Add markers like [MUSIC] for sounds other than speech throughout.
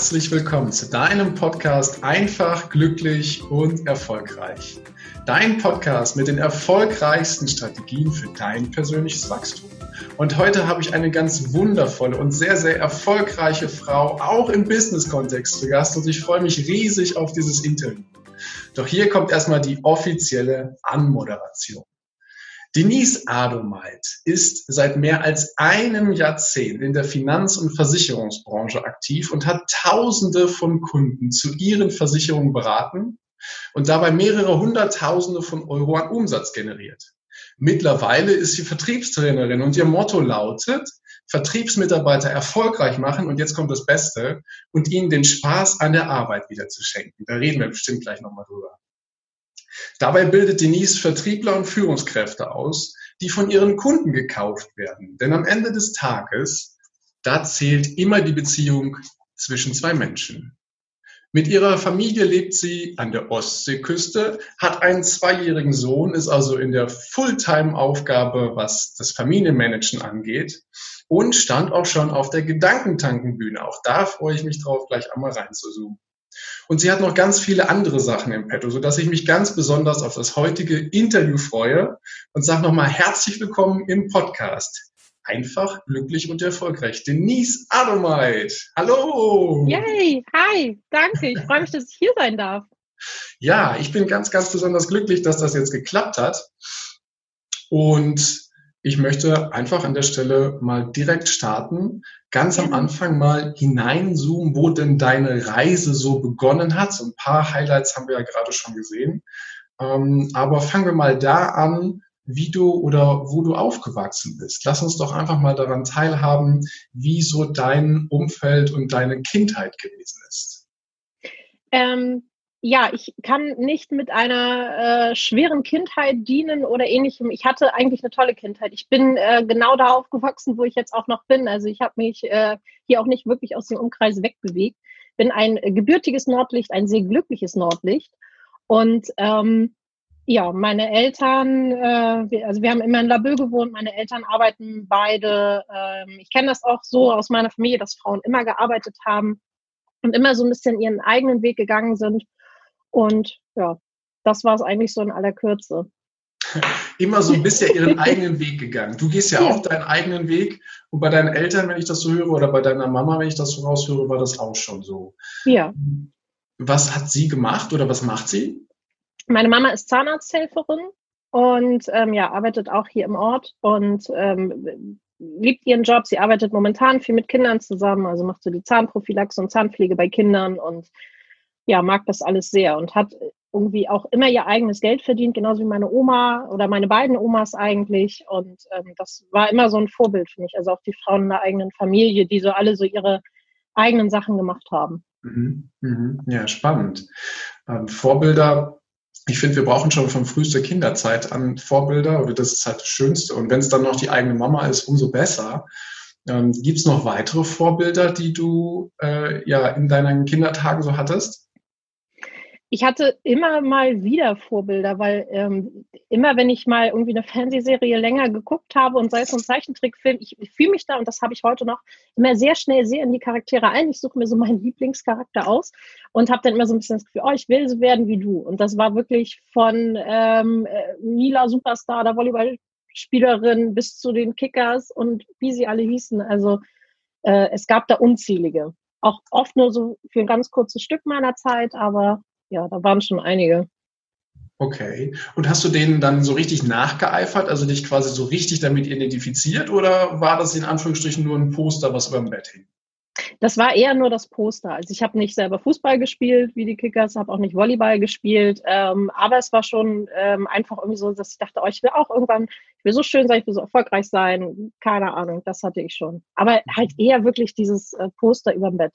herzlich willkommen zu deinem Podcast Einfach, glücklich und erfolgreich. Dein Podcast mit den erfolgreichsten Strategien für dein persönliches Wachstum. Und heute habe ich eine ganz wundervolle und sehr, sehr erfolgreiche Frau, auch im Business-Kontext zu Gast. Und ich freue mich riesig auf dieses Interview. Doch hier kommt erstmal die offizielle Anmoderation. Denise Adomeit ist seit mehr als einem Jahrzehnt in der Finanz- und Versicherungsbranche aktiv und hat Tausende von Kunden zu ihren Versicherungen beraten und dabei mehrere Hunderttausende von Euro an Umsatz generiert. Mittlerweile ist sie Vertriebstrainerin und ihr Motto lautet, Vertriebsmitarbeiter erfolgreich machen und jetzt kommt das Beste und ihnen den Spaß an der Arbeit wieder zu schenken. Da reden wir bestimmt gleich nochmal drüber. Dabei bildet Denise Vertriebler und Führungskräfte aus, die von ihren Kunden gekauft werden. Denn am Ende des Tages, da zählt immer die Beziehung zwischen zwei Menschen. Mit ihrer Familie lebt sie an der Ostseeküste, hat einen zweijährigen Sohn, ist also in der Fulltime-Aufgabe, was das Familienmanagen angeht und stand auch schon auf der Gedankentankenbühne. Auch da freue ich mich drauf, gleich einmal reinzuzoomen. Und sie hat noch ganz viele andere Sachen im Petto, sodass ich mich ganz besonders auf das heutige Interview freue und sage nochmal herzlich willkommen im Podcast. Einfach, glücklich und erfolgreich. Denise Adomait. Hallo. Yay, hi, danke. Ich freue mich, dass ich hier sein darf. Ja, ich bin ganz, ganz besonders glücklich, dass das jetzt geklappt hat. Und ich möchte einfach an der Stelle mal direkt starten, ganz am Anfang mal hineinzoomen, wo denn deine Reise so begonnen hat. So ein paar Highlights haben wir ja gerade schon gesehen. Ähm, aber fangen wir mal da an, wie du oder wo du aufgewachsen bist. Lass uns doch einfach mal daran teilhaben, wie so dein Umfeld und deine Kindheit gewesen ist. Ähm, ja, ich kann nicht mit einer äh, schweren Kindheit dienen oder ähnlichem. Ich hatte eigentlich eine tolle Kindheit. Ich bin äh, genau da aufgewachsen, wo ich jetzt auch noch bin. Also ich habe mich äh, hier auch nicht wirklich aus dem Umkreis wegbewegt. Bin ein gebürtiges Nordlicht, ein sehr glückliches Nordlicht. Und ähm, ja, meine Eltern, äh, also wir haben immer in Labö gewohnt, meine Eltern arbeiten beide. Ähm, ich kenne das auch so aus meiner Familie, dass Frauen immer gearbeitet haben und immer so ein bisschen ihren eigenen Weg gegangen sind. Und ja, das war es eigentlich so in aller Kürze. Immer so ein bisschen ihren [LAUGHS] eigenen Weg gegangen. Du gehst ja, ja, auch deinen eigenen Weg. Und bei deinen Eltern, wenn ich das so höre, oder bei deiner Mama, wenn ich das so raushöre, war das auch schon so. Ja. Was hat sie gemacht oder was macht sie? Meine Mama ist Zahnarzthelferin und ähm, ja, arbeitet auch hier im Ort und ähm, liebt ihren Job. Sie arbeitet momentan viel mit Kindern zusammen, also macht so die Zahnprophylaxe und Zahnpflege bei Kindern und ja, mag das alles sehr und hat irgendwie auch immer ihr eigenes Geld verdient, genauso wie meine Oma oder meine beiden Omas eigentlich. Und ähm, das war immer so ein Vorbild für mich. Also auch die Frauen in der eigenen Familie, die so alle so ihre eigenen Sachen gemacht haben. Mhm, mhm. Ja, spannend. Ähm, Vorbilder, ich finde, wir brauchen schon von frühester Kinderzeit an Vorbilder oder das ist halt das Schönste. Und wenn es dann noch die eigene Mama ist, umso besser. Ähm, Gibt es noch weitere Vorbilder, die du äh, ja in deinen Kindertagen so hattest? Ich hatte immer mal wieder Vorbilder, weil ähm, immer wenn ich mal irgendwie eine Fernsehserie länger geguckt habe und sei es ein Zeichentrickfilm, ich, ich fühle mich da, und das habe ich heute noch, immer sehr schnell sehr in die Charaktere ein. Ich suche mir so meinen Lieblingscharakter aus und habe dann immer so ein bisschen das Gefühl, oh, ich will so werden wie du. Und das war wirklich von ähm, äh, Mila Superstar, der Volleyballspielerin, bis zu den Kickers und wie sie alle hießen. Also äh, es gab da unzählige. Auch oft nur so für ein ganz kurzes Stück meiner Zeit, aber ja, da waren schon einige. Okay. Und hast du denen dann so richtig nachgeeifert, also dich quasi so richtig damit identifiziert oder war das in Anführungsstrichen nur ein Poster, was über dem Bett hing? Das war eher nur das Poster. Also ich habe nicht selber Fußball gespielt wie die Kickers, habe auch nicht Volleyball gespielt, ähm, aber es war schon ähm, einfach irgendwie so, dass ich dachte, oh, ich will auch irgendwann, ich will so schön sein, ich will so erfolgreich sein, keine Ahnung, das hatte ich schon. Aber halt eher wirklich dieses äh, Poster über dem Bett.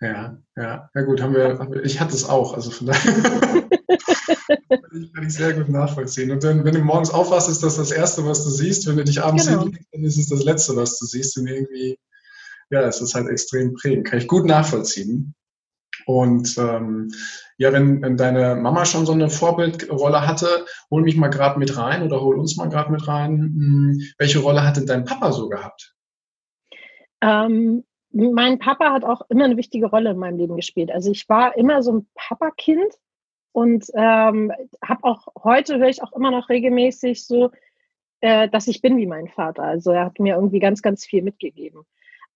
Ja, ja, ja gut, haben wir, ich hatte es auch, also von daher [LAUGHS] kann ich sehr gut nachvollziehen. Und dann, wenn du morgens aufwachst, ist das das Erste, was du siehst. Wenn du dich abends genau. hinlegst, dann ist es das Letzte, was du siehst. Und irgendwie, ja, es ist halt extrem prägend. Kann ich gut nachvollziehen. Und ähm, ja, wenn, wenn deine Mama schon so eine Vorbildrolle hatte, hol mich mal gerade mit rein oder hol uns mal gerade mit rein. Hm, welche Rolle hat denn dein Papa so gehabt? Ähm, mein Papa hat auch immer eine wichtige Rolle in meinem Leben gespielt. Also ich war immer so ein Papa-Kind und ähm, habe auch heute höre ich auch immer noch regelmäßig so, äh, dass ich bin wie mein Vater. Also er hat mir irgendwie ganz, ganz viel mitgegeben.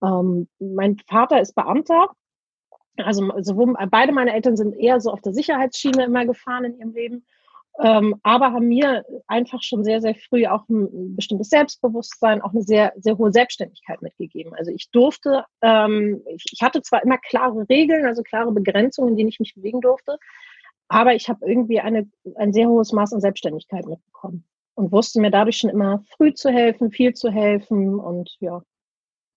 Ähm, mein Vater ist Beamter. Also sowohl, beide meine Eltern sind eher so auf der Sicherheitsschiene immer gefahren in ihrem Leben ähm, aber haben mir einfach schon sehr, sehr früh auch ein bestimmtes Selbstbewusstsein, auch eine sehr, sehr hohe Selbstständigkeit mitgegeben. Also ich durfte, ähm, ich, ich hatte zwar immer klare Regeln, also klare Begrenzungen, in denen ich mich bewegen durfte, aber ich habe irgendwie eine, ein sehr hohes Maß an Selbstständigkeit mitbekommen und wusste mir dadurch schon immer früh zu helfen, viel zu helfen und ja.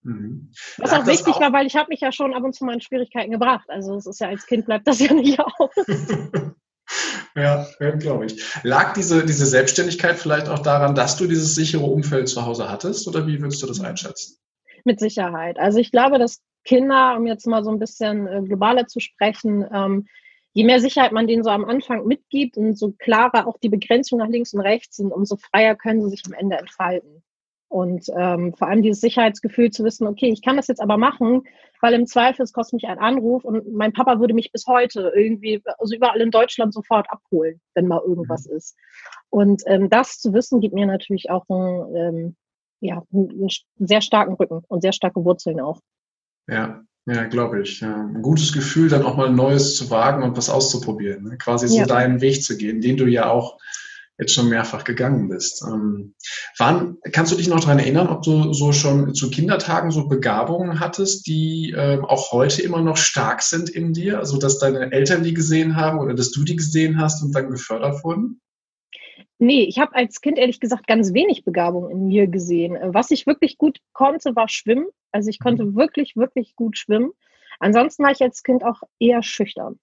Mhm. Was auch wichtig auch? war, weil ich habe mich ja schon ab und zu mal in Schwierigkeiten gebracht. Also es ist ja als Kind bleibt das ja nicht aus. [LAUGHS] Ja, glaube ich. Lag diese, diese Selbstständigkeit vielleicht auch daran, dass du dieses sichere Umfeld zu Hause hattest oder wie würdest du das einschätzen? Mit Sicherheit. Also ich glaube, dass Kinder, um jetzt mal so ein bisschen äh, globaler zu sprechen, ähm, je mehr Sicherheit man denen so am Anfang mitgibt und so klarer auch die Begrenzungen nach links und rechts sind, umso freier können sie sich am Ende entfalten. Und ähm, vor allem dieses Sicherheitsgefühl zu wissen, okay, ich kann das jetzt aber machen, weil im Zweifel es kostet mich einen Anruf und mein Papa würde mich bis heute irgendwie, also überall in Deutschland sofort abholen, wenn mal irgendwas mhm. ist. Und ähm, das zu wissen, gibt mir natürlich auch einen, ähm, ja, einen sehr starken Rücken und sehr starke Wurzeln auch. Ja, ja, glaube ich. Ja. Ein gutes Gefühl, dann auch mal Neues zu wagen und was auszuprobieren. Ne? Quasi so ja. deinen Weg zu gehen, den du ja auch jetzt schon mehrfach gegangen bist. Ähm, wann, kannst du dich noch daran erinnern, ob du so schon zu Kindertagen so Begabungen hattest, die ähm, auch heute immer noch stark sind in dir? Also, dass deine Eltern die gesehen haben oder dass du die gesehen hast und dann gefördert wurden? Nee, ich habe als Kind ehrlich gesagt ganz wenig Begabung in mir gesehen. Was ich wirklich gut konnte, war Schwimmen. Also ich konnte mhm. wirklich, wirklich gut schwimmen. Ansonsten war ich als Kind auch eher schüchtern.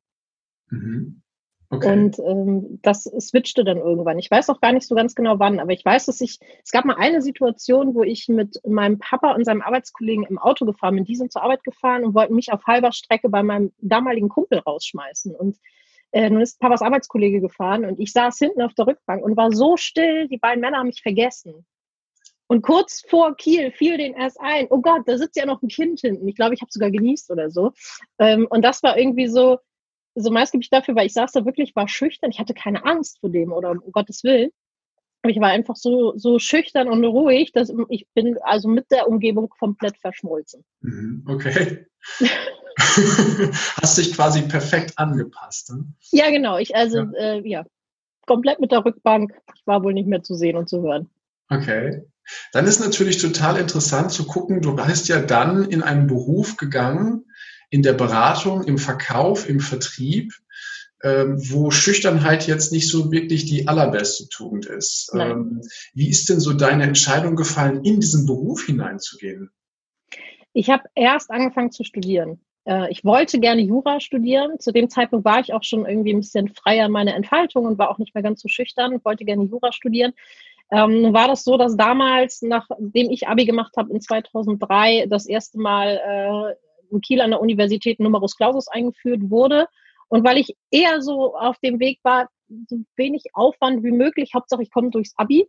Mhm. Okay. Und ähm, das switchte dann irgendwann. Ich weiß auch gar nicht so ganz genau wann, aber ich weiß, dass ich, es gab mal eine Situation, wo ich mit meinem Papa und seinem Arbeitskollegen im Auto gefahren bin. Die sind zur Arbeit gefahren und wollten mich auf halber Strecke bei meinem damaligen Kumpel rausschmeißen. Und äh, nun ist Papas Arbeitskollege gefahren und ich saß hinten auf der Rückbank und war so still, die beiden Männer haben mich vergessen. Und kurz vor Kiel fiel den erst ein, oh Gott, da sitzt ja noch ein Kind hinten. Ich glaube, ich habe sogar genießt oder so. Ähm, und das war irgendwie so, so maßgeblich dafür, weil ich saß da wirklich, war schüchtern. Ich hatte keine Angst vor dem oder um Gottes Willen. Aber ich war einfach so, so schüchtern und ruhig, dass ich bin also mit der Umgebung komplett verschmolzen. Mhm, okay. [LAUGHS] Hast dich quasi perfekt angepasst. Ne? Ja, genau. Ich also, ja. Äh, ja, komplett mit der Rückbank. Ich war wohl nicht mehr zu sehen und zu hören. Okay. Dann ist natürlich total interessant zu gucken, du bist ja dann in einen Beruf gegangen, in der Beratung, im Verkauf, im Vertrieb, ähm, wo Schüchternheit jetzt nicht so wirklich die allerbeste Tugend ist. Ähm, wie ist denn so deine Entscheidung gefallen, in diesen Beruf hineinzugehen? Ich habe erst angefangen zu studieren. Äh, ich wollte gerne Jura studieren. Zu dem Zeitpunkt war ich auch schon irgendwie ein bisschen freier in meiner Entfaltung und war auch nicht mehr ganz so schüchtern und wollte gerne Jura studieren. Ähm, war das so, dass damals, nachdem ich Abi gemacht habe in 2003, das erste Mal äh, in Kiel an der Universität Numerus Clausus eingeführt wurde. Und weil ich eher so auf dem Weg war, so wenig Aufwand wie möglich, Hauptsache ich komme durchs Abi,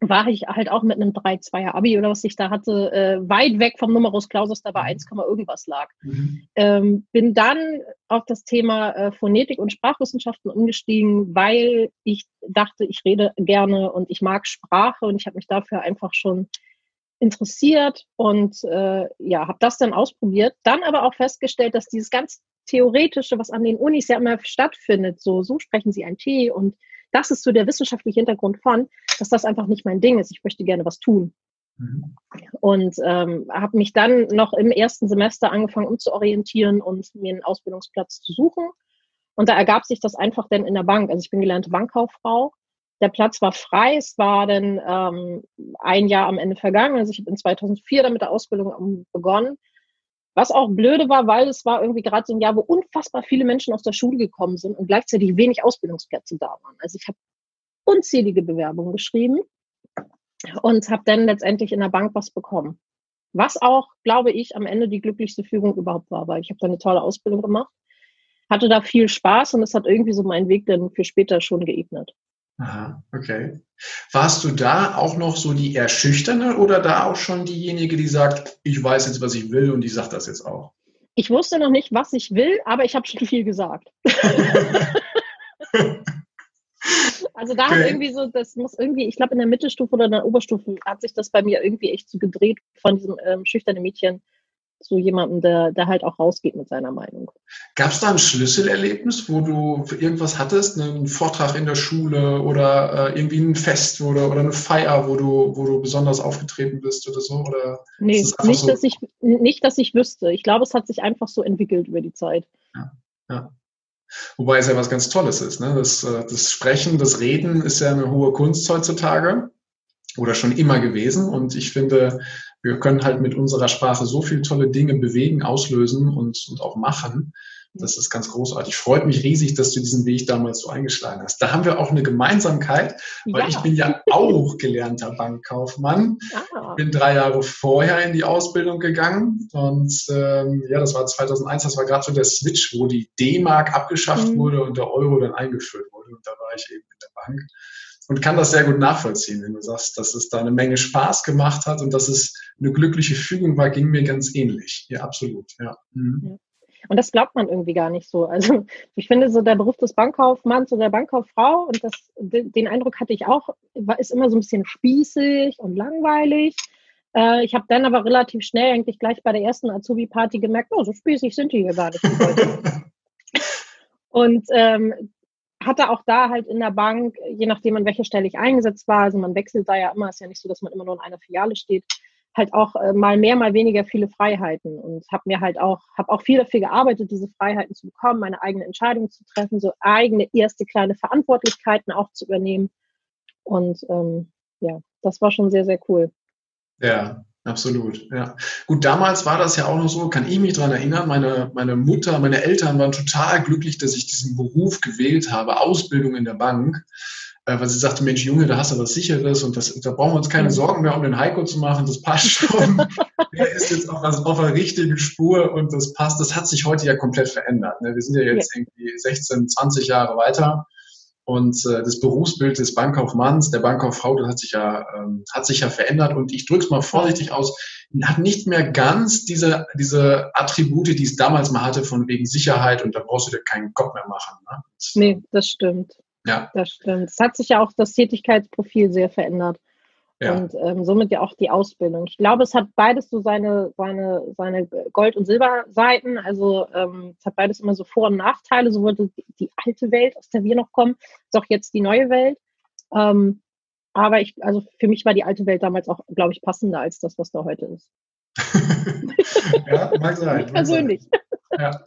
war ich halt auch mit einem 3-2er Abi oder was ich da hatte, äh, weit weg vom Numerus Clausus, da bei 1, irgendwas lag. Mhm. Ähm, bin dann auf das Thema äh, Phonetik und Sprachwissenschaften umgestiegen, weil ich dachte, ich rede gerne und ich mag Sprache und ich habe mich dafür einfach schon interessiert und äh, ja, habe das dann ausprobiert. Dann aber auch festgestellt, dass dieses ganz Theoretische, was an den Unis ja immer stattfindet, so, so sprechen sie ein T und das ist so der wissenschaftliche Hintergrund von, dass das einfach nicht mein Ding ist. Ich möchte gerne was tun. Mhm. Und ähm, habe mich dann noch im ersten Semester angefangen umzuorientieren und mir einen Ausbildungsplatz zu suchen. Und da ergab sich das einfach dann in der Bank. Also ich bin gelernte Bankkauffrau der Platz war frei. Es war dann ähm, ein Jahr am Ende vergangen. Also ich habe in 2004 dann mit der Ausbildung begonnen. Was auch blöde war, weil es war irgendwie gerade so ein Jahr, wo unfassbar viele Menschen aus der Schule gekommen sind und gleichzeitig wenig Ausbildungsplätze da waren. Also ich habe unzählige Bewerbungen geschrieben und habe dann letztendlich in der Bank was bekommen. Was auch, glaube ich, am Ende die glücklichste Fügung überhaupt war, weil ich habe da eine tolle Ausbildung gemacht, hatte da viel Spaß und es hat irgendwie so meinen Weg dann für später schon geebnet. Aha, okay. Warst du da auch noch so die eher schüchterne oder da auch schon diejenige, die sagt, ich weiß jetzt, was ich will und ich sage das jetzt auch? Ich wusste noch nicht, was ich will, aber ich habe schon viel gesagt. [LAUGHS] also da okay. hat irgendwie so, das muss irgendwie, ich glaube in der Mittelstufe oder in der Oberstufe hat sich das bei mir irgendwie echt so gedreht von diesem ähm, schüchternen Mädchen zu jemandem, der, der halt auch rausgeht mit seiner Meinung. Gab es da ein Schlüsselerlebnis, wo du für irgendwas hattest, einen Vortrag in der Schule oder äh, irgendwie ein Fest oder, oder eine Feier, wo du, wo du besonders aufgetreten bist oder so? Oder nee, nicht, so? dass ich, nicht, dass ich wüsste. Ich glaube, es hat sich einfach so entwickelt über die Zeit. Ja, ja. Wobei es ja was ganz Tolles ist. Ne? Das, äh, das Sprechen, das Reden ist ja eine hohe Kunst heutzutage oder schon immer gewesen. Und ich finde, wir können halt mit unserer Sprache so viele tolle Dinge bewegen, auslösen und, und auch machen. Das ist ganz großartig. Freut mich riesig, dass du diesen Weg damals so eingeschlagen hast. Da haben wir auch eine Gemeinsamkeit, weil ja. ich bin ja auch gelernter Bankkaufmann. Ah. Ich bin drei Jahre vorher in die Ausbildung gegangen und ähm, ja, das war 2001, das war gerade so der Switch, wo die D-Mark abgeschafft mhm. wurde und der Euro dann eingeführt wurde. Und da war ich eben in der Bank und kann das sehr gut nachvollziehen, wenn du sagst, dass es da eine Menge Spaß gemacht hat und dass es eine glückliche Fügung war, ging mir ganz ähnlich. Ja, absolut. Ja. Mhm. Und das glaubt man irgendwie gar nicht so. Also ich finde so der Beruf des Bankkaufmanns oder der Bankkauffrau und das, den Eindruck hatte ich auch, war, ist immer so ein bisschen spießig und langweilig. Äh, ich habe dann aber relativ schnell eigentlich gleich bei der ersten Azubi-Party gemerkt, oh, so spießig sind die hier gar nicht. [LAUGHS] und ähm, hatte auch da halt in der Bank, je nachdem an welcher Stelle ich eingesetzt war, also man wechselt da ja immer, ist ja nicht so, dass man immer nur in einer Filiale steht, halt auch äh, mal mehr, mal weniger viele Freiheiten und habe mir halt auch, habe auch viel dafür gearbeitet, diese Freiheiten zu bekommen, meine eigene Entscheidung zu treffen, so eigene erste kleine Verantwortlichkeiten auch zu übernehmen. Und ähm, ja, das war schon sehr, sehr cool. Ja, Absolut, ja. Gut, damals war das ja auch noch so, kann ich mich dran erinnern, meine, meine Mutter, meine Eltern waren total glücklich, dass ich diesen Beruf gewählt habe, Ausbildung in der Bank, äh, weil sie sagte, Mensch, Junge, da hast du was Sicheres und das, da brauchen wir uns keine Sorgen mehr um den Heiko zu machen, das passt schon. [LAUGHS] er ist jetzt auf, was, auf der richtigen Spur und das passt. Das hat sich heute ja komplett verändert. Ne? Wir sind ja jetzt irgendwie 16, 20 Jahre weiter und äh, das Berufsbild des Bankkaufmanns, der Bankkauffrau, das hat sich ja, ähm, hat sich ja verändert. Und ich drücke es mal vorsichtig aus, hat nicht mehr ganz diese, diese Attribute, die es damals mal hatte, von wegen Sicherheit und da brauchst du dir keinen Kopf mehr machen. Ne? Nee, das stimmt. Ja. Das stimmt. Es hat sich ja auch das Tätigkeitsprofil sehr verändert. Ja. Und ähm, somit ja auch die Ausbildung. Ich glaube, es hat beides so seine, seine, seine Gold- und Silberseiten. Also ähm, es hat beides immer so Vor- und Nachteile. So wurde die, die, alte Welt, aus der wir noch kommen, ist auch jetzt die neue Welt. Ähm, aber ich, also für mich war die alte Welt damals auch, glaube ich, passender als das, was da heute ist. [LAUGHS] ja, mag sein. Mag persönlich. Sein. Ja.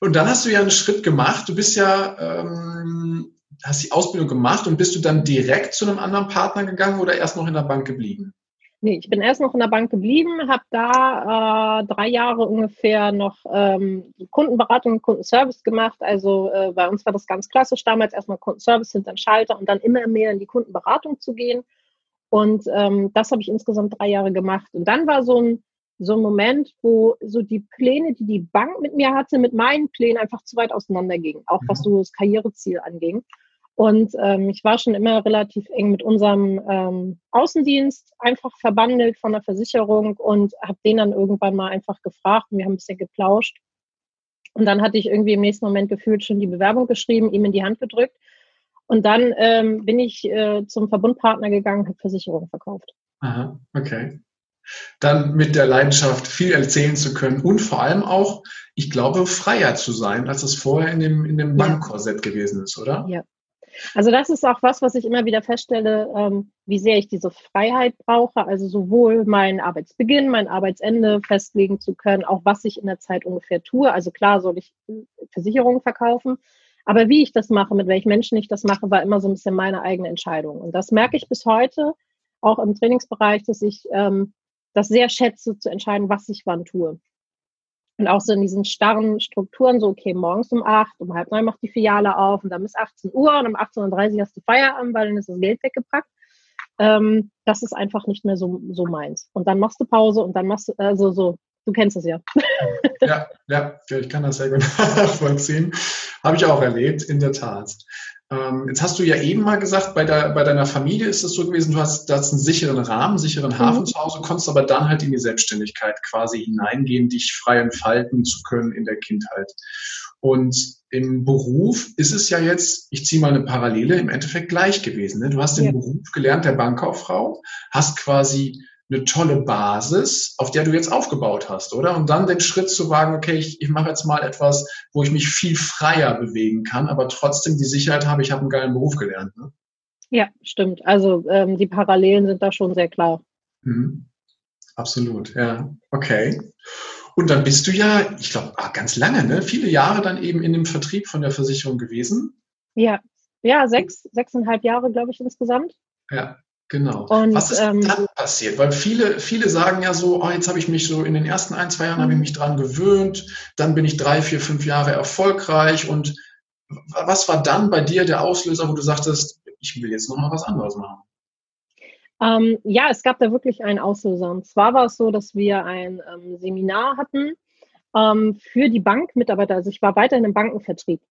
Und dann hast du ja einen Schritt gemacht. Du bist ja ähm, hast die Ausbildung gemacht und bist du dann direkt zu einem anderen Partner gegangen oder erst noch in der Bank geblieben? Nee, ich bin erst noch in der Bank geblieben, habe da äh, drei Jahre ungefähr noch ähm, Kundenberatung und Kundenservice gemacht. Also äh, bei uns war das ganz klassisch damals erstmal Kundenservice hinter den Schalter und dann immer mehr in die Kundenberatung zu gehen. Und ähm, das habe ich insgesamt drei Jahre gemacht. Und dann war so ein, so ein Moment, wo so die Pläne, die die Bank mit mir hatte, mit meinen Plänen einfach zu weit auseinandergingen, auch was mhm. so das Karriereziel anging. Und ähm, ich war schon immer relativ eng mit unserem ähm, Außendienst einfach verbandelt von der Versicherung und habe den dann irgendwann mal einfach gefragt und wir haben ein bisschen geplauscht. Und dann hatte ich irgendwie im nächsten Moment gefühlt schon die Bewerbung geschrieben, ihm in die Hand gedrückt. Und dann ähm, bin ich äh, zum Verbundpartner gegangen, habe Versicherungen verkauft. Aha, okay. Dann mit der Leidenschaft viel erzählen zu können und vor allem auch, ich glaube, freier zu sein, als es vorher in dem, in dem Bankkorsett gewesen ist, oder? Ja, also das ist auch was, was ich immer wieder feststelle, ähm, wie sehr ich diese Freiheit brauche, also sowohl meinen Arbeitsbeginn, mein Arbeitsende festlegen zu können, auch was ich in der Zeit ungefähr tue. Also klar soll ich Versicherungen verkaufen, aber wie ich das mache, mit welchen Menschen ich das mache, war immer so ein bisschen meine eigene Entscheidung. Und das merke ich bis heute, auch im Trainingsbereich, dass ich ähm, das sehr schätze, zu entscheiden, was ich wann tue. Und auch so in diesen starren Strukturen, so, okay, morgens um acht, um halb neun macht die Filiale auf und dann bis 18 Uhr und um 18.30 Uhr hast du Feierabend, weil dann ist das Geld weggepackt. Ähm, das ist einfach nicht mehr so, so meins. Und dann machst du Pause und dann machst du, also so, du kennst es ja. ja, ja, ich kann das sehr gut [LAUGHS] nachvollziehen. Habe ich auch erlebt, in der Tat. Ähm, jetzt hast du ja eben mal gesagt, bei, der, bei deiner Familie ist es so gewesen, du hast, du hast einen sicheren Rahmen, einen sicheren Hafen mhm. zu Hause, konntest aber dann halt in die Selbstständigkeit quasi hineingehen, dich frei entfalten zu können in der Kindheit. Und im Beruf ist es ja jetzt, ich ziehe mal eine Parallele, im Endeffekt gleich gewesen. Ne? Du hast den ja. Beruf gelernt der Bankkauffrau, hast quasi eine tolle Basis, auf der du jetzt aufgebaut hast, oder? Und dann den Schritt zu wagen, okay, ich, ich mache jetzt mal etwas, wo ich mich viel freier bewegen kann, aber trotzdem die Sicherheit habe, ich habe einen geilen Beruf gelernt. Ne? Ja, stimmt. Also ähm, die Parallelen sind da schon sehr klar. Mhm. Absolut, ja. Okay. Und dann bist du ja, ich glaube, ah, ganz lange, ne? Viele Jahre dann eben in dem Vertrieb von der Versicherung gewesen. Ja, ja, sechs, sechseinhalb Jahre, glaube ich, insgesamt. Ja. Genau. Und, Was ist ähm, dann passiert? Weil viele, viele sagen ja so, oh, jetzt habe ich mich so in den ersten ein, zwei Jahren habe ich mhm. mich dran gewöhnt, dann bin ich drei, vier, fünf Jahre erfolgreich. Und was war dann bei dir der Auslöser, wo du sagtest, ich will jetzt nochmal was anderes machen? Ähm, ja, es gab da wirklich einen Auslöser. Und zwar war es so, dass wir ein ähm, Seminar hatten ähm, für die Bankmitarbeiter. Also ich war weiterhin im Bankenvertrieb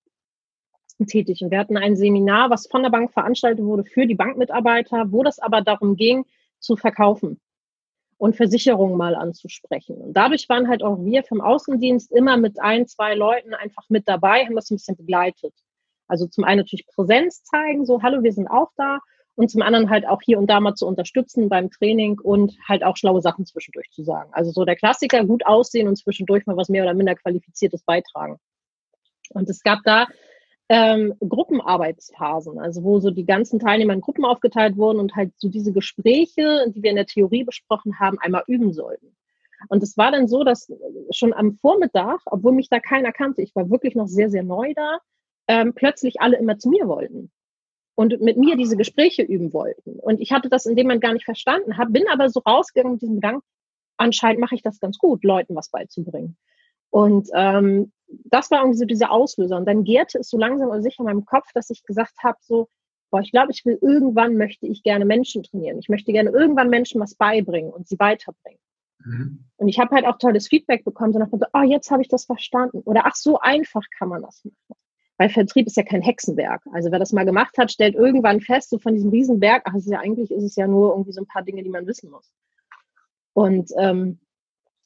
tätig. Und wir hatten ein Seminar, was von der Bank veranstaltet wurde für die Bankmitarbeiter, wo das aber darum ging, zu verkaufen und Versicherungen mal anzusprechen. Und dadurch waren halt auch wir vom Außendienst immer mit ein, zwei Leuten einfach mit dabei, haben das ein bisschen begleitet. Also zum einen natürlich Präsenz zeigen, so, hallo, wir sind auch da. Und zum anderen halt auch hier und da mal zu unterstützen beim Training und halt auch schlaue Sachen zwischendurch zu sagen. Also so der Klassiker, gut aussehen und zwischendurch mal was mehr oder minder qualifiziertes beitragen. Und es gab da ähm, Gruppenarbeitsphasen, also wo so die ganzen Teilnehmer in Gruppen aufgeteilt wurden und halt so diese Gespräche, die wir in der Theorie besprochen haben, einmal üben sollten. Und es war dann so, dass schon am Vormittag, obwohl mich da keiner kannte, ich war wirklich noch sehr, sehr neu da, ähm, plötzlich alle immer zu mir wollten und mit mir diese Gespräche üben wollten. Und ich hatte das in dem Moment gar nicht verstanden, hab, bin aber so rausgegangen mit diesem Gang, anscheinend mache ich das ganz gut, Leuten was beizubringen. Und ähm, das war irgendwie so dieser Auslöser. Und dann gärte es so langsam und sicher in meinem Kopf, dass ich gesagt habe, so, boah, ich glaube, ich will irgendwann möchte ich gerne Menschen trainieren. Ich möchte gerne irgendwann Menschen was beibringen und sie weiterbringen. Mhm. Und ich habe halt auch tolles Feedback bekommen, so nach dem oh, jetzt habe ich das verstanden. Oder ach, so einfach kann man das machen. Weil Vertrieb ist ja kein Hexenwerk. Also wer das mal gemacht hat, stellt irgendwann fest, so von diesem Riesenberg, ach, ist ja eigentlich ist es ja nur irgendwie so ein paar Dinge, die man wissen muss. Und ähm,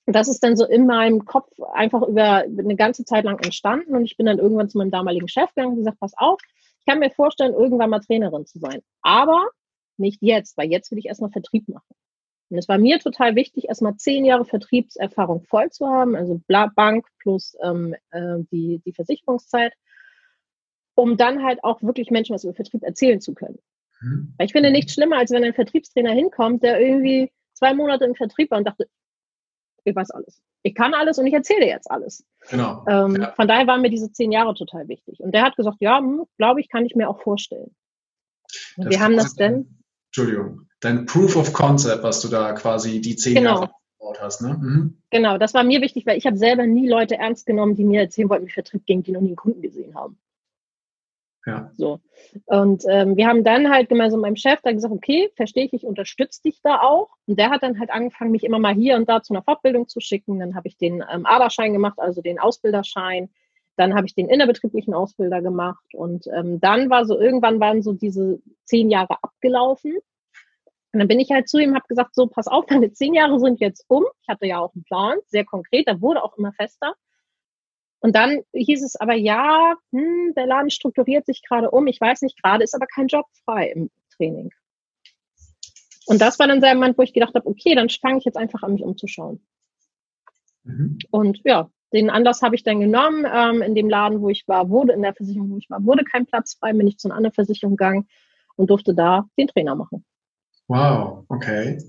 das ist dann so in meinem Kopf einfach über eine ganze Zeit lang entstanden und ich bin dann irgendwann zu meinem damaligen Chef gegangen und gesagt, pass auf, ich kann mir vorstellen, irgendwann mal Trainerin zu sein. Aber nicht jetzt, weil jetzt will ich erstmal Vertrieb machen. Und es war mir total wichtig, erstmal zehn Jahre Vertriebserfahrung voll zu haben, also Bank plus ähm, äh, die, die Versicherungszeit, um dann halt auch wirklich Menschen was über Vertrieb erzählen zu können. Mhm. Weil ich finde nichts schlimmer, als wenn ein Vertriebstrainer hinkommt, der irgendwie zwei Monate im Vertrieb war und dachte, ich weiß alles. Ich kann alles und ich erzähle jetzt alles. Genau. Ähm, ja. Von daher waren mir diese zehn Jahre total wichtig. Und der hat gesagt, ja, hm, glaube ich, kann ich mir auch vorstellen. Und wir haben das denn. Entschuldigung, dein Proof of Concept, was du da quasi die zehn genau. Jahre aufgebaut hast, ne? Mhm. Genau, das war mir wichtig, weil ich habe selber nie Leute ernst genommen, die mir erzählen wollten, wie Vertrieb ging, die noch nie einen Kunden gesehen haben. Ja. So. Und ähm, wir haben dann halt gemeinsam mit meinem Chef da gesagt, okay, verstehe ich, ich unterstütze dich da auch. Und der hat dann halt angefangen, mich immer mal hier und da zu einer Fortbildung zu schicken. Dann habe ich den ähm, ADA-Schein gemacht, also den Ausbilderschein. Dann habe ich den innerbetrieblichen Ausbilder gemacht. Und ähm, dann war so, irgendwann waren so diese zehn Jahre abgelaufen. Und dann bin ich halt zu ihm, habe gesagt, so, pass auf, [LAUGHS] deine zehn Jahre sind jetzt um. Ich hatte ja auch einen Plan, sehr konkret, da wurde auch immer fester. Und dann hieß es aber, ja, hm, der Laden strukturiert sich gerade um. Ich weiß nicht, gerade ist aber kein Job frei im Training. Und das war dann der Moment, wo ich gedacht habe, okay, dann fange ich jetzt einfach an, mich umzuschauen. Mhm. Und ja, den Anlass habe ich dann genommen. Ähm, in dem Laden, wo ich war, wurde, in der Versicherung, wo ich war, wurde kein Platz frei, bin ich zu einer anderen Versicherung gegangen und durfte da den Trainer machen. Wow, okay.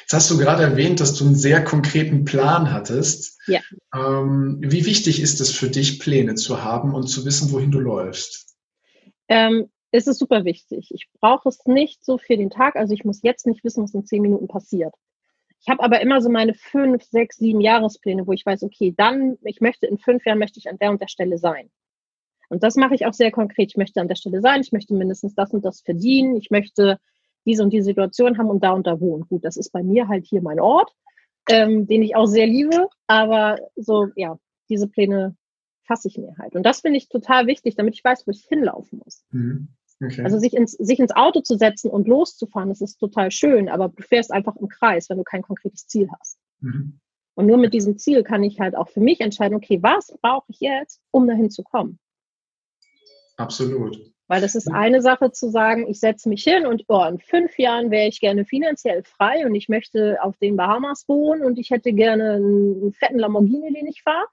Jetzt hast du gerade erwähnt, dass du einen sehr konkreten Plan hattest. Ja. Ähm, wie wichtig ist es für dich, Pläne zu haben und zu wissen, wohin du läufst? Ähm, es ist super wichtig. Ich brauche es nicht so für den Tag. Also ich muss jetzt nicht wissen, was in zehn Minuten passiert. Ich habe aber immer so meine fünf, sechs, sieben Jahrespläne, wo ich weiß, okay, dann, ich möchte in fünf Jahren möchte ich an der und der Stelle sein. Und das mache ich auch sehr konkret. Ich möchte an der Stelle sein, ich möchte mindestens das und das verdienen, ich möchte diese und die Situation haben und da und da wohnen. Gut, das ist bei mir halt hier mein Ort, ähm, den ich auch sehr liebe, aber so, ja, diese Pläne fasse ich mir halt. Und das finde ich total wichtig, damit ich weiß, wo ich hinlaufen muss. Mhm. Okay. Also sich ins, sich ins Auto zu setzen und loszufahren, das ist total schön, aber du fährst einfach im Kreis, wenn du kein konkretes Ziel hast. Mhm. Und nur mit diesem Ziel kann ich halt auch für mich entscheiden, okay, was brauche ich jetzt, um dahin zu kommen? Absolut. Weil das ist eine Sache zu sagen, ich setze mich hin und oh, in fünf Jahren wäre ich gerne finanziell frei und ich möchte auf den Bahamas wohnen und ich hätte gerne einen fetten Lamborghini, den ich fahre.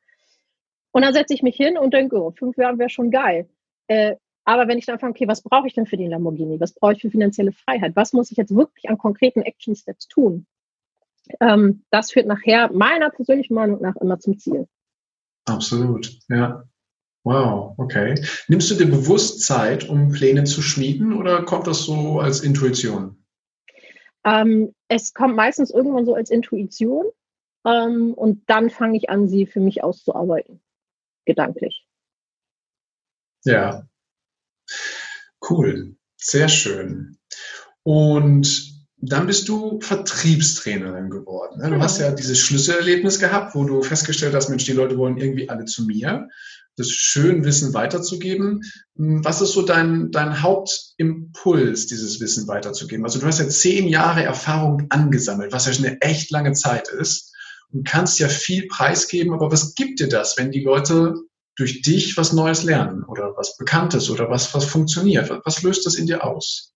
Und dann setze ich mich hin und denke, oh, fünf Jahre wäre schon geil. Äh, aber wenn ich dann frage, okay, was brauche ich denn für den Lamborghini? Was brauche ich für finanzielle Freiheit? Was muss ich jetzt wirklich an konkreten Action Steps tun? Ähm, das führt nachher meiner persönlichen Meinung nach immer zum Ziel. Absolut, ja. Wow, okay. Nimmst du dir bewusst Zeit, um Pläne zu schmieden oder kommt das so als Intuition? Ähm, es kommt meistens irgendwann so als Intuition ähm, und dann fange ich an, sie für mich auszuarbeiten, gedanklich. Ja, Cool, sehr schön. Und dann bist du Vertriebstrainerin geworden. Ne? Du hast ja dieses Schlüsselerlebnis gehabt, wo du festgestellt hast, Mensch, die Leute wollen irgendwie alle zu mir. Das schön Wissen weiterzugeben. Was ist so dein, dein Hauptimpuls, dieses Wissen weiterzugeben? Also du hast ja zehn Jahre Erfahrung angesammelt, was ja schon eine echt lange Zeit ist und kannst ja viel preisgeben. Aber was gibt dir das, wenn die Leute durch dich was Neues lernen oder was Bekanntes oder was, was funktioniert? Was löst das in dir aus?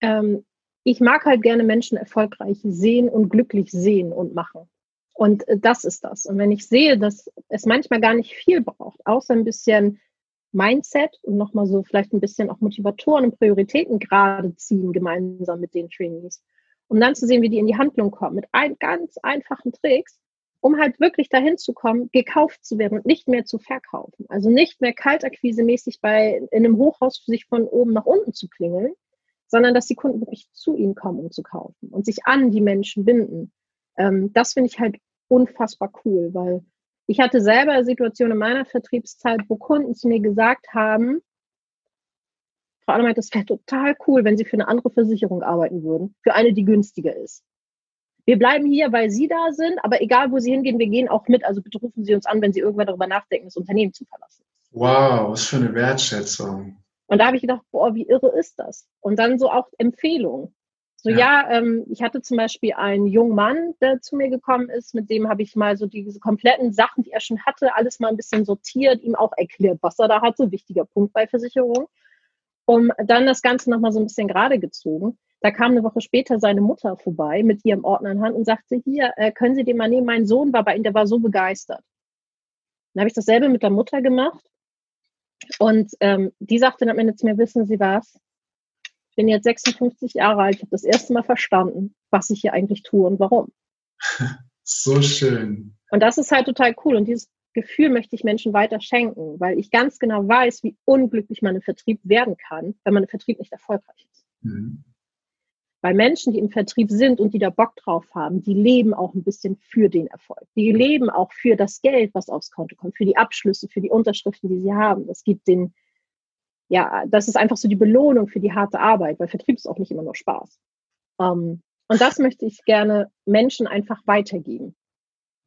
Ähm, ich mag halt gerne Menschen erfolgreich sehen und glücklich sehen und machen. Und äh, das ist das. Und wenn ich sehe, dass es manchmal gar nicht viel braucht, außer ein bisschen Mindset und nochmal so vielleicht ein bisschen auch Motivatoren und Prioritäten gerade ziehen, gemeinsam mit den Trainees, um dann zu sehen, wie die in die Handlung kommen, mit ein, ganz einfachen Tricks, um halt wirklich dahin zu kommen, gekauft zu werden und nicht mehr zu verkaufen. Also nicht mehr kaltakquisemäßig bei in einem Hochhaus für sich von oben nach unten zu klingeln, sondern dass die Kunden wirklich zu ihnen kommen, um zu kaufen und sich an die Menschen binden. Ähm, das finde ich halt unfassbar cool, weil ich hatte selber Situationen in meiner Vertriebszeit, wo Kunden zu mir gesagt haben, Frau Annemeit, das wäre total cool, wenn Sie für eine andere Versicherung arbeiten würden, für eine, die günstiger ist wir bleiben hier, weil Sie da sind, aber egal, wo Sie hingehen, wir gehen auch mit. Also bitte rufen Sie uns an, wenn Sie irgendwann darüber nachdenken, das Unternehmen zu verlassen. Wow, was für eine Wertschätzung. Und da habe ich gedacht, boah, wie irre ist das? Und dann so auch Empfehlungen. So, ja, ja ähm, ich hatte zum Beispiel einen jungen Mann, der zu mir gekommen ist, mit dem habe ich mal so diese kompletten Sachen, die er schon hatte, alles mal ein bisschen sortiert, ihm auch erklärt, was er da hatte, wichtiger Punkt bei Versicherung, um dann das Ganze nochmal so ein bisschen gerade gezogen. Da kam eine Woche später seine Mutter vorbei mit ihrem Ordner in Hand und sagte, hier, äh, können Sie den mal nehmen? Mein Sohn war bei Ihnen, der war so begeistert. Dann habe ich dasselbe mit der Mutter gemacht. Und ähm, die sagte dann am Ende zu mir, wissen Sie was? Ich bin jetzt 56 Jahre alt, ich habe das erste Mal verstanden, was ich hier eigentlich tue und warum. [LAUGHS] So schön. Und das ist halt total cool. Und dieses Gefühl möchte ich Menschen weiter schenken, weil ich ganz genau weiß, wie unglücklich man im Vertrieb werden kann, wenn man im Vertrieb nicht erfolgreich ist. Mhm. Weil Menschen, die im Vertrieb sind und die da Bock drauf haben, die leben auch ein bisschen für den Erfolg. Die leben auch für das Geld, was aufs Konto kommt, für die Abschlüsse, für die Unterschriften, die sie haben. Das gibt den, ja, das ist einfach so die Belohnung für die harte Arbeit, weil Vertrieb ist auch nicht immer nur Spaß. Ähm, und das möchte ich gerne Menschen einfach weitergeben.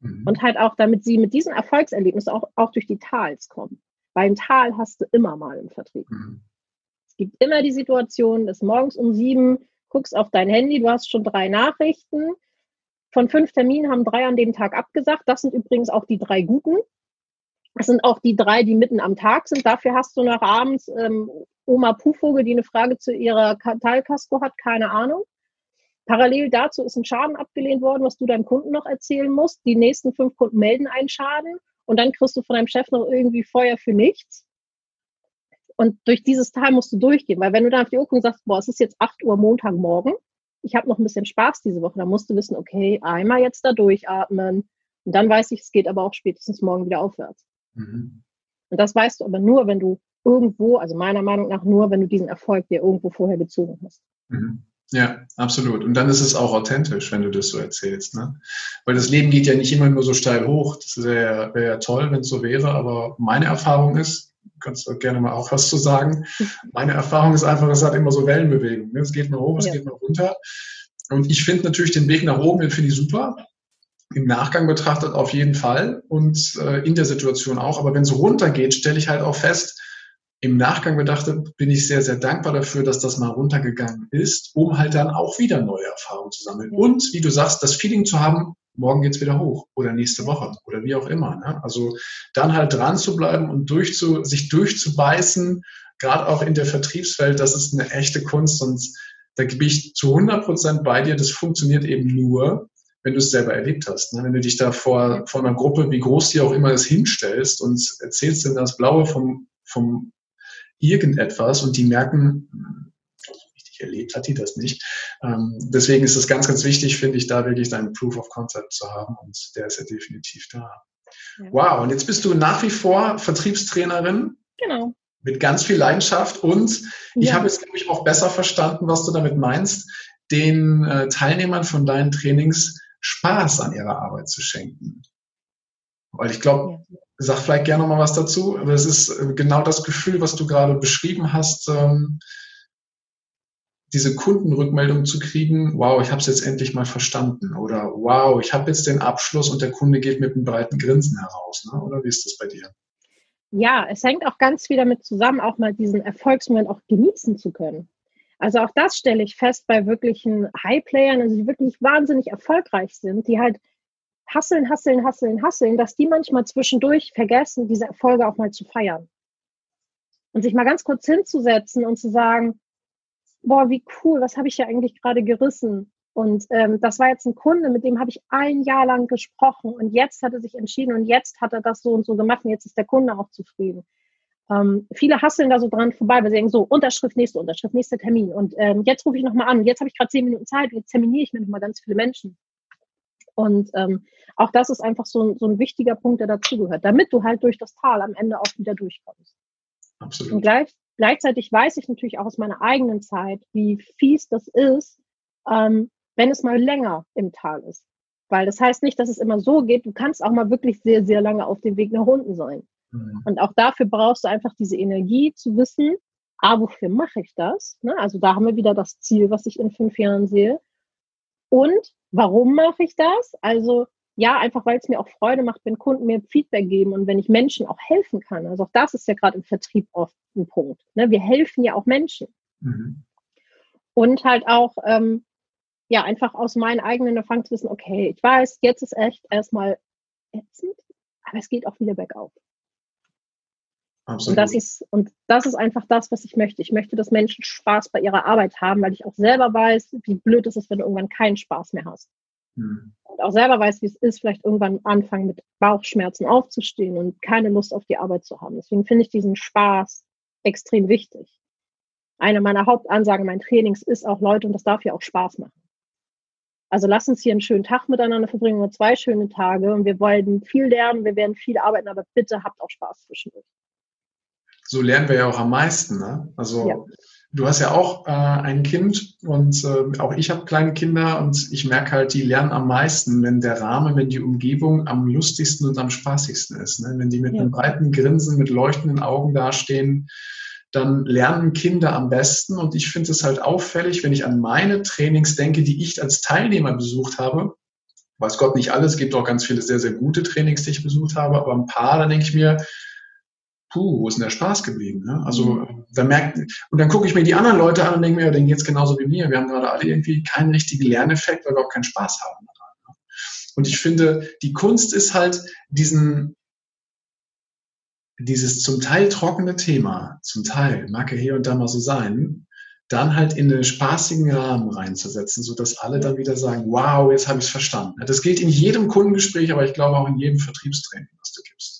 Mhm. Und halt auch, damit sie mit diesem Erfolgserlebnis auch, auch durch die Tals kommen. Weil ein Tal hast du immer mal im Vertrieb. Mhm. Es gibt immer die Situation, dass morgens um sieben guckst auf dein Handy, du hast schon drei Nachrichten. Von fünf Terminen haben drei an dem Tag abgesagt. Das sind übrigens auch die drei guten. Das sind auch die drei, die mitten am Tag sind. Dafür hast du noch abends ähm, Oma Pufvogel, die eine Frage zu ihrer Teilkasko hat, keine Ahnung. Parallel dazu ist ein Schaden abgelehnt worden, was du deinem Kunden noch erzählen musst. Die nächsten fünf Kunden melden einen Schaden und dann kriegst du von deinem Chef noch irgendwie Feuer für nichts. Und durch dieses Tal musst du durchgehen, weil wenn du dann auf die Uhr guckst und sagst, boah, es ist jetzt 8 Uhr Montagmorgen, ich habe noch ein bisschen Spaß diese Woche, dann musst du wissen, okay, einmal jetzt da durchatmen und dann weiß ich, es geht aber auch spätestens morgen wieder aufwärts. Mhm. Und das weißt du aber nur, wenn du irgendwo, also meiner Meinung nach nur, wenn du diesen Erfolg dir irgendwo vorher gezogen hast. Mhm. Ja, absolut. Und dann ist es auch authentisch, wenn du das so erzählst. Ne? Weil das Leben geht ja nicht immer nur so steil hoch. Das wäre wär ja toll, wenn es so wäre. Aber meine Erfahrung ist, kannst du gerne mal auch was zu sagen. Meine Erfahrung ist einfach, es hat immer so Wellenbewegungen. Ne? Es geht mal hoch, es ja. geht mal runter. Und ich finde natürlich den Weg nach oben, den finde ich super. Im Nachgang betrachtet auf jeden Fall und äh, in der Situation auch. Aber wenn es runter geht, stelle ich halt auch fest, im Nachgang betrachtet, bin ich sehr, sehr dankbar dafür, dass das mal runtergegangen ist, um halt dann auch wieder neue Erfahrungen zu sammeln. Ja. Und wie du sagst, das Feeling zu haben, morgen geht's wieder hoch oder nächste Woche oder wie auch immer. Ne? Also dann halt dran zu bleiben und durchzu, sich durchzubeißen, gerade auch in der Vertriebswelt, das ist eine echte Kunst und da gebe ich zu 100 Prozent bei dir, das funktioniert eben nur, wenn du es selber erlebt hast. Ne? Wenn du dich da vor, vor einer Gruppe, wie groß die auch immer ist, hinstellst und erzählst denn das Blaue vom, vom irgendetwas und die merken, erlebt hat die das nicht. Ähm, deswegen ist es ganz, ganz wichtig, finde ich, da wirklich deinen Proof of Concept zu haben und der ist ja definitiv da. Ja. Wow, und jetzt bist du nach wie vor Vertriebstrainerin. Genau. Mit ganz viel Leidenschaft und ich ja. habe jetzt, glaube ich, auch besser verstanden, was du damit meinst, den äh, Teilnehmern von deinen Trainings Spaß an ihrer Arbeit zu schenken. Weil ich glaube, ja. sag vielleicht gerne noch mal was dazu, aber es ist äh, genau das Gefühl, was du gerade beschrieben hast, ähm, diese Kundenrückmeldung zu kriegen, wow, ich habe es jetzt endlich mal verstanden oder wow, ich habe jetzt den Abschluss und der Kunde geht mit einem breiten Grinsen heraus. Ne? Oder wie ist das bei dir? Ja, es hängt auch ganz viel damit zusammen, auch mal diesen Erfolgsmoment auch genießen zu können. Also auch das stelle ich fest bei wirklichen High-Playern, also die wirklich wahnsinnig erfolgreich sind, die halt hasseln, hasseln, hasseln, hasseln, dass die manchmal zwischendurch vergessen, diese Erfolge auch mal zu feiern. Und sich mal ganz kurz hinzusetzen und zu sagen, boah, wie cool, was habe ich ja eigentlich gerade gerissen? Und ähm, das war jetzt ein Kunde, mit dem habe ich ein Jahr lang gesprochen und jetzt hat er sich entschieden und jetzt hat er das so und so gemacht und jetzt ist der Kunde auch zufrieden. Ähm, viele hasseln da so dran vorbei, weil sie denken, so, Unterschrift, nächste Unterschrift, nächster Termin. Und ähm, jetzt rufe ich nochmal an, jetzt habe ich gerade zehn Minuten Zeit, jetzt terminiere ich mir nochmal ganz viele Menschen. Und ähm, auch das ist einfach so, so ein wichtiger Punkt, der dazugehört, damit du halt durch das Tal am Ende auch wieder durchkommst. Absolut. Und gleich, gleichzeitig weiß ich natürlich auch aus meiner eigenen Zeit, wie fies das ist, ähm, wenn es mal länger im Tal ist. Weil das heißt nicht, dass es immer so geht. Du kannst auch mal wirklich sehr, sehr lange auf dem Weg nach unten sein. Mhm. Und auch dafür brauchst du einfach diese Energie zu wissen, ah, wofür mache ich das? Ne? Also da haben wir wieder das Ziel, was ich in fünf Jahren sehe. Und warum mache ich das? Also ja, einfach weil es mir auch Freude macht, wenn Kunden mir Feedback geben und wenn ich Menschen auch helfen kann. Also auch das ist ja gerade im Vertrieb oft ein Punkt. Ne? Wir helfen ja auch Menschen. Mhm. Und halt auch, ähm, ja, einfach aus meinen eigenen Erfahrungen zu wissen, okay, ich weiß, jetzt ist echt erstmal ätzend, aber es geht auch wieder bergauf. Absolut. Und das ist, und das ist einfach das, was ich möchte. Ich möchte, dass Menschen Spaß bei ihrer Arbeit haben, weil ich auch selber weiß, wie blöd es ist, wenn du irgendwann keinen Spaß mehr hast. Mhm. Auch selber weiß, wie es ist, vielleicht irgendwann anfangen mit Bauchschmerzen aufzustehen und keine Lust auf die Arbeit zu haben. Deswegen finde ich diesen Spaß extrem wichtig. Eine meiner Hauptansagen meinen Trainings ist auch, Leute, und das darf ja auch Spaß machen. Also lass uns hier einen schönen Tag miteinander verbringen, nur zwei schöne Tage und wir wollen viel lernen, wir werden viel arbeiten, aber bitte habt auch Spaß zwischendurch so lernen wir ja auch am meisten. Ne? Also ja. Du hast ja auch äh, ein Kind und äh, auch ich habe kleine Kinder und ich merke halt, die lernen am meisten, wenn der Rahmen, wenn die Umgebung am lustigsten und am spaßigsten ist. Ne? Wenn die mit ja. einem breiten Grinsen, mit leuchtenden Augen dastehen, dann lernen Kinder am besten. Und ich finde es halt auffällig, wenn ich an meine Trainings denke, die ich als Teilnehmer besucht habe. Weiß Gott nicht alles, gibt auch ganz viele sehr, sehr gute Trainings, die ich besucht habe, aber ein paar, da denke ich mir, puh, wo ist denn der Spaß geblieben? Ne? Also mhm. da merkt, und dann gucke ich mir die anderen Leute an und denke mir, ja, denen geht's genauso wie mir. Wir haben gerade alle irgendwie keinen richtigen Lerneffekt, weil wir auch keinen Spaß haben. Ne? Und ich finde, die Kunst ist halt diesen, dieses zum Teil trockene Thema, zum Teil, mag ja hier und da mal so sein, dann halt in einen spaßigen Rahmen reinzusetzen, so dass alle dann wieder sagen, wow, jetzt habe ich es verstanden. Das gilt in jedem Kundengespräch, aber ich glaube auch in jedem Vertriebstraining, was du gibst.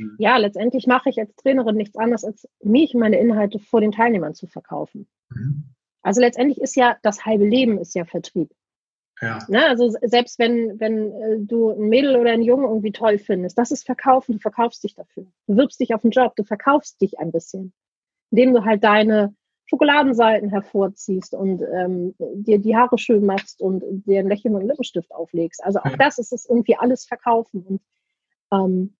Mhm. Ja, letztendlich mache ich als Trainerin nichts anderes, als mich und meine Inhalte vor den Teilnehmern zu verkaufen. Mhm. Also letztendlich ist ja das halbe Leben ist ja Vertrieb. Ja. Ne? Also selbst wenn, wenn äh, du ein Mädel oder einen Jungen irgendwie toll findest, das ist Verkaufen, du verkaufst dich dafür. Du wirbst dich auf den Job, du verkaufst dich ein bisschen. Indem du halt deine Schokoladenseiten hervorziehst und ähm, dir die Haare schön machst und dir ein Lächeln und einen Lippenstift auflegst. Also auch ja. das ist es irgendwie alles verkaufen. Und ähm,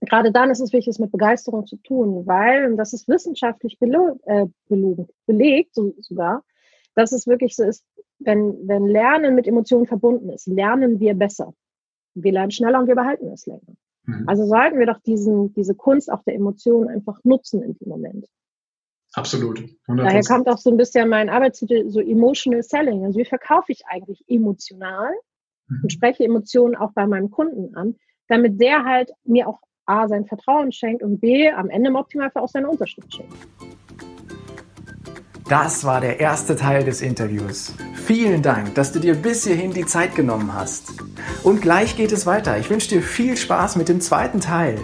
gerade dann ist es wichtig, es mit Begeisterung zu tun, weil, und das ist wissenschaftlich belo äh, belegt so, sogar, dass es wirklich so ist, wenn, wenn Lernen mit Emotionen verbunden ist, lernen wir besser. Wir lernen schneller und wir behalten es länger. Mhm. Also sollten wir doch diesen, diese Kunst auch der Emotionen einfach nutzen in dem Moment. Absolut. 100%. Daher kommt auch so ein bisschen mein Arbeitstitel, so Emotional Selling. Also wie verkaufe ich eigentlich emotional mhm. und spreche Emotionen auch bei meinem Kunden an, damit der halt mir auch A, sein Vertrauen schenkt und B, am Ende im Optimalfall auch seine Unterstützung schenkt. Das war der erste Teil des Interviews. Vielen Dank, dass du dir bis hierhin die Zeit genommen hast. Und gleich geht es weiter. Ich wünsche dir viel Spaß mit dem zweiten Teil.